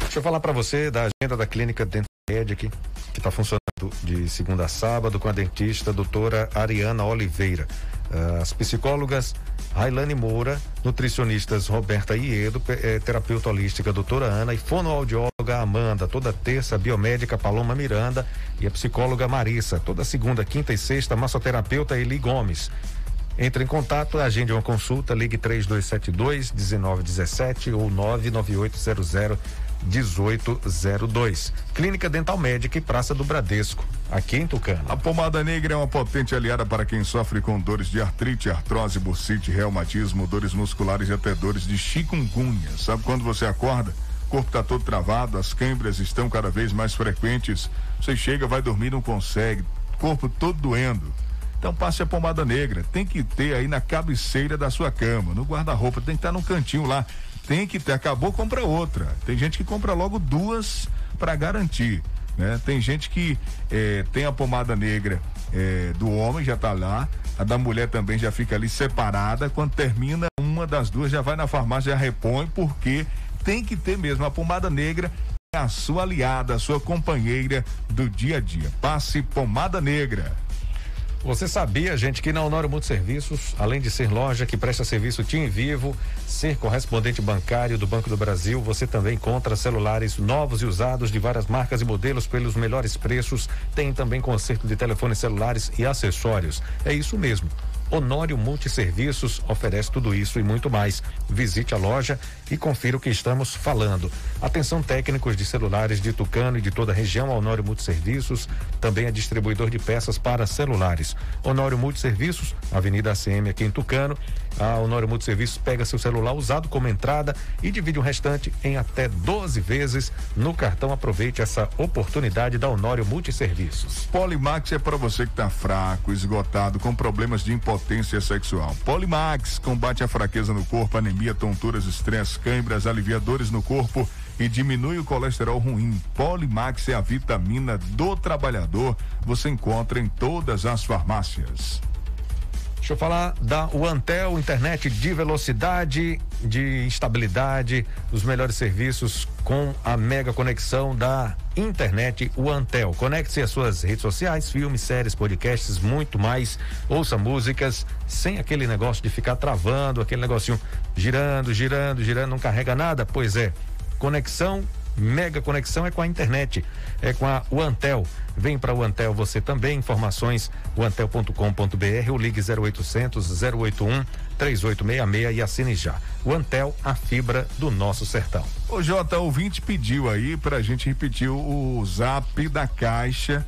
Deixa eu falar para você da agenda da clínica Dented aqui, que está funcionando de segunda a sábado com a dentista doutora Ariana Oliveira. Uh, as psicólogas Railane Moura, nutricionistas Roberta Iedo, eh, terapeuta holística doutora Ana e fonoaudióloga Amanda, toda terça biomédica Paloma Miranda e a psicóloga Marissa, toda segunda, quinta e sexta massoterapeuta Eli Gomes. Entre em contato, agende uma consulta, ligue 3272 1917 ou 99800 1802. Clínica Dental Médica e Praça do Bradesco, aqui em Tucano. A pomada negra é uma potente aliada para quem sofre com dores de artrite, artrose, bursite, reumatismo, dores musculares e até dores de chikungunya. Sabe quando você acorda? O corpo está todo travado, as câimbras estão cada vez mais frequentes. Você chega, vai dormir, não consegue, corpo todo doendo. Então passe a pomada negra. Tem que ter aí na cabeceira da sua cama, no guarda-roupa, tem que estar no cantinho lá tem que ter, acabou, compra outra. Tem gente que compra logo duas para garantir. Né? Tem gente que eh, tem a pomada negra eh, do homem, já tá lá, a da mulher também já fica ali separada. Quando termina, uma das duas já vai na farmácia, já repõe, porque tem que ter mesmo. A pomada negra é a sua aliada, a sua companheira do dia a dia. Passe pomada negra. Você sabia, gente, que na Honório Multiserviços, além de ser loja que presta serviço TIM Vivo, ser correspondente bancário do Banco do Brasil, você também encontra celulares novos e usados de várias marcas e modelos pelos melhores preços. Tem também conserto de telefones celulares e acessórios. É isso mesmo. Honório Multiserviços oferece tudo isso e muito mais. Visite a loja e confira o que estamos falando. Atenção técnicos de celulares de Tucano e de toda a região, Honório Multiserviços também é distribuidor de peças para celulares. Honório Multiserviços, Avenida ACM aqui em Tucano. A Honório Multiserviços pega seu celular usado como entrada e divide o restante em até 12 vezes no cartão. Aproveite essa oportunidade da Honório Multiserviços. Polimax é para você que está fraco, esgotado, com problemas de impotência sexual. Polimax combate a fraqueza no corpo, anemia, tonturas, estresse, câimbras, aliviadores no corpo e diminui o colesterol ruim. Polimax é a vitamina do trabalhador. Você encontra em todas as farmácias. Deixa eu falar da Antel, internet de velocidade, de estabilidade, os melhores serviços com a mega conexão da internet Antel. Conecte-se às suas redes sociais, filmes, séries, podcasts, muito mais. Ouça músicas sem aquele negócio de ficar travando, aquele negocinho girando, girando, girando, não carrega nada. Pois é, conexão mega conexão é com a internet, é com a Antel. Vem para o Antel você também, informações antel.com.br ou ligue 0800 081 3866 e assine já. O Antel, a fibra do nosso sertão. O J, ouvinte pediu aí para a gente repetir o zap da Caixa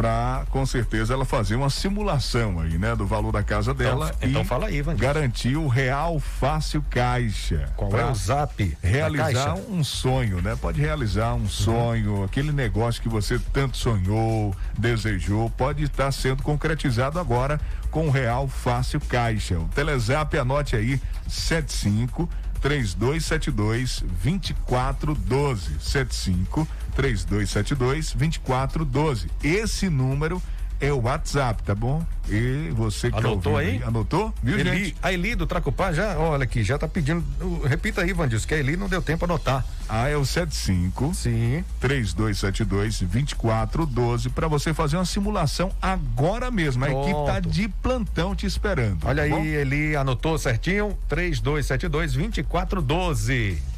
para com certeza ela fazer uma simulação aí, né, do valor da casa dela. Então, então fala aí, Vandir. Garantir o real fácil caixa. Qual é o zap? Realizar um sonho, né? Pode realizar um sonho, uhum. aquele negócio que você tanto sonhou, desejou, pode estar sendo concretizado agora com o real fácil caixa. O Telezap anote aí 75 3272 2412 75 3272 2412. Esse número é o WhatsApp, tá bom? E você que tá Anotou tá aí? Anotou? Viu, Eli, gente? A Eli do Tracupá já, olha aqui, já tá pedindo. Repita aí, Vandilson, que a Eli não deu tempo a anotar. Ah, é o 75 Sim. 3272 2412 para você fazer uma simulação agora mesmo. Pronto. A equipe tá de plantão te esperando. Olha tá aí, Eli anotou certinho. 3272 2412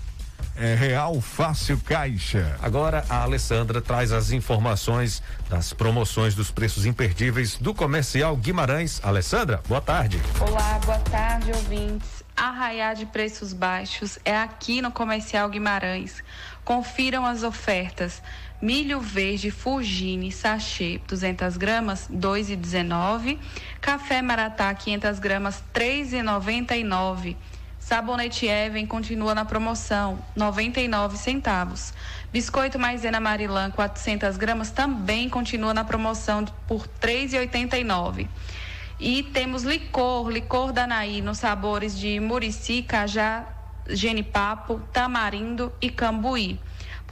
é Real Fácil Caixa. Agora a Alessandra traz as informações das promoções dos preços imperdíveis do Comercial Guimarães. Alessandra, boa tarde. Olá, boa tarde, ouvintes. Arraiar de preços baixos é aqui no Comercial Guimarães. Confiram as ofertas. Milho verde Fugine sachê 200 gramas 2,19. Café Maratá 500 gramas 3,99. Sabonete Even continua na promoção, 99 centavos. Biscoito Maisena Marilã, 400 gramas, também continua na promoção por 3,89. E temos licor, licor Danaí, nos sabores de murici, cajá, genipapo, tamarindo e cambuí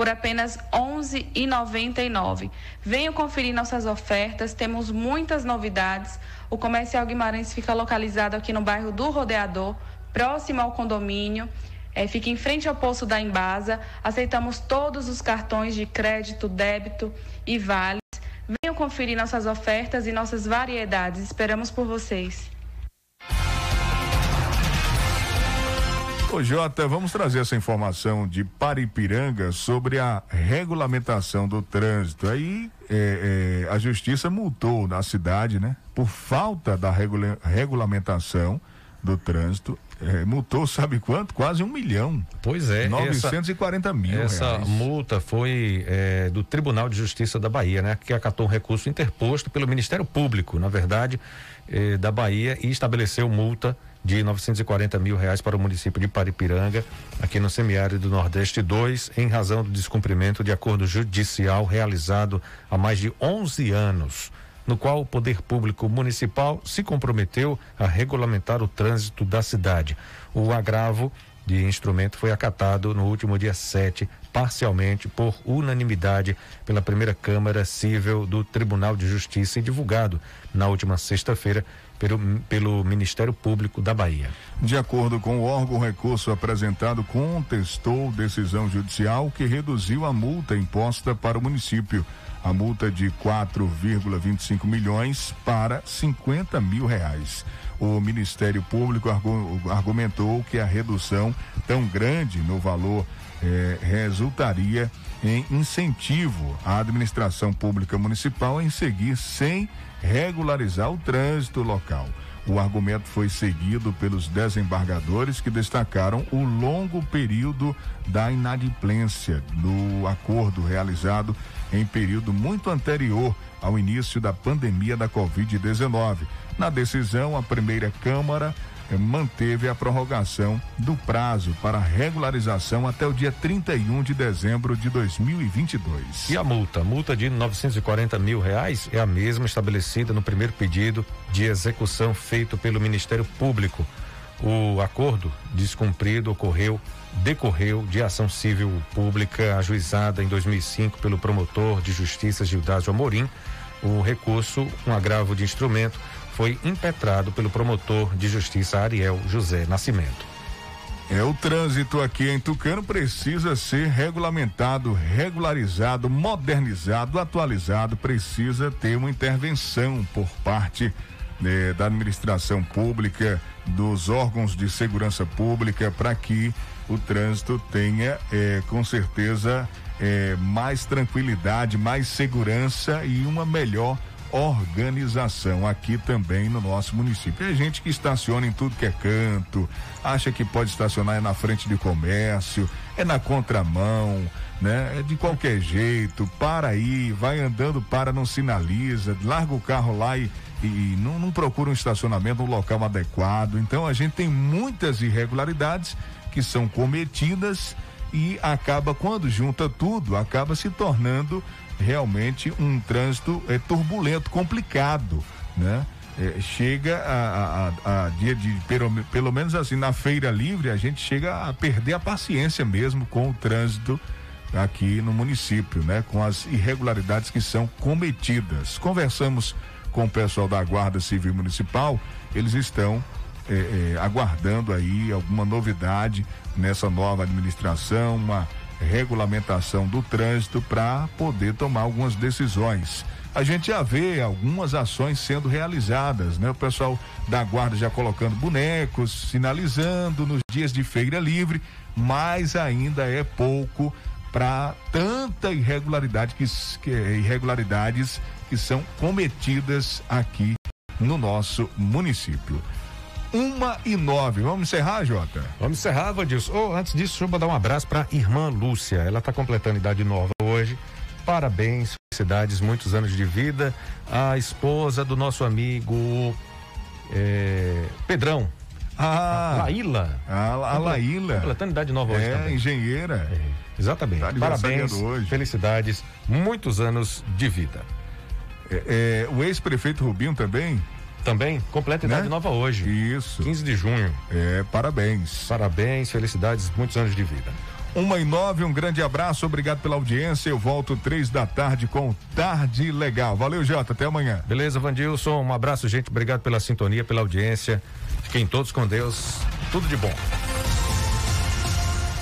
por apenas R$ 11,99. Venham conferir nossas ofertas, temos muitas novidades. O Comercial Guimarães fica localizado aqui no bairro do Rodeador, próximo ao condomínio. É, fica em frente ao poço da Embasa. Aceitamos todos os cartões de crédito, débito e vales. Venham conferir nossas ofertas e nossas variedades. Esperamos por vocês. Ô Jota, vamos trazer essa informação de Paripiranga sobre a regulamentação do trânsito. Aí é, é, a justiça multou na cidade, né? Por falta da regula regulamentação do trânsito é, multou, sabe quanto? Quase um milhão. Pois é. 940 essa, mil. Essa reais. multa foi é, do Tribunal de Justiça da Bahia, né? Que acatou um recurso interposto pelo Ministério Público, na verdade, é, da Bahia e estabeleceu multa de 940 mil reais para o município de Paripiranga, aqui no semiárido do Nordeste 2, em razão do descumprimento de acordo judicial realizado há mais de 11 anos no qual o poder público municipal se comprometeu a regulamentar o trânsito da cidade. O agravo de instrumento foi acatado no último dia 7, parcialmente por unanimidade pela primeira Câmara Civil do Tribunal de Justiça e divulgado na última sexta-feira pelo, pelo Ministério Público da Bahia. De acordo com o órgão, o recurso apresentado contestou decisão judicial que reduziu a multa imposta para o município a multa de 4,25 milhões para 50 mil reais. O Ministério Público argumentou que a redução tão grande no valor eh, resultaria em incentivo à administração pública municipal em seguir sem regularizar o trânsito local. O argumento foi seguido pelos desembargadores que destacaram o longo período da inadimplência do acordo realizado em período muito anterior ao início da pandemia da Covid-19. Na decisão, a primeira Câmara manteve a prorrogação do prazo para regularização até o dia 31 de dezembro de 2022. E a multa? Multa de 940 mil reais é a mesma estabelecida no primeiro pedido de execução feito pelo Ministério Público. O acordo descumprido ocorreu decorreu de ação civil pública ajuizada em 2005 pelo promotor de justiça Gildásio Amorim. O recurso, um agravo de instrumento, foi impetrado pelo promotor de justiça Ariel José Nascimento. É, o trânsito aqui em Tucano precisa ser regulamentado, regularizado, modernizado, atualizado, precisa ter uma intervenção por parte né, da administração pública, dos órgãos de segurança pública, para que o trânsito tenha, é, com certeza, é, mais tranquilidade, mais segurança e uma melhor organização aqui também no nosso município. É gente que estaciona em tudo que é canto, acha que pode estacionar na frente de comércio, é na contramão, né? É de qualquer jeito, para aí, vai andando, para, não sinaliza, larga o carro lá e, e não, não procura um estacionamento, um local adequado. Então a gente tem muitas irregularidades que são cometidas e acaba, quando junta tudo, acaba se tornando realmente um trânsito é, turbulento, complicado, né? É, chega a, a, a, dia de pelo, pelo menos assim na feira livre a gente chega a perder a paciência mesmo com o trânsito aqui no município, né? Com as irregularidades que são cometidas. Conversamos com o pessoal da Guarda Civil Municipal, eles estão é, é, aguardando aí alguma novidade nessa nova administração, uma regulamentação do trânsito para poder tomar algumas decisões. A gente já vê algumas ações sendo realizadas, né? O pessoal da guarda já colocando bonecos, sinalizando nos dias de feira livre, mas ainda é pouco para tanta irregularidade que, que irregularidades que são cometidas aqui no nosso município uma e nove. Vamos encerrar, Jota? Vamos encerrar, Vandilson. Oh, antes disso, deixa eu mandar um abraço para irmã Lúcia. Ela está completando idade nova hoje. Parabéns, felicidades, muitos anos de vida. A esposa do nosso amigo é, Pedrão. Ah, a Laíla. A, a Laíla. Completando idade nova hoje é, também. engenheira. É, exatamente. Tá Parabéns, hoje. felicidades, muitos anos de vida. É, é, o ex-prefeito Rubinho também também, completa idade né? nova hoje. Isso. 15 de junho. É, parabéns. Parabéns, felicidades, muitos anos de vida. Uma e nove, um grande abraço, obrigado pela audiência. Eu volto três da tarde com Tarde Legal. Valeu, Jota, até amanhã. Beleza, Vandilson, um abraço, gente. Obrigado pela sintonia, pela audiência. Fiquem todos com Deus. Tudo de bom.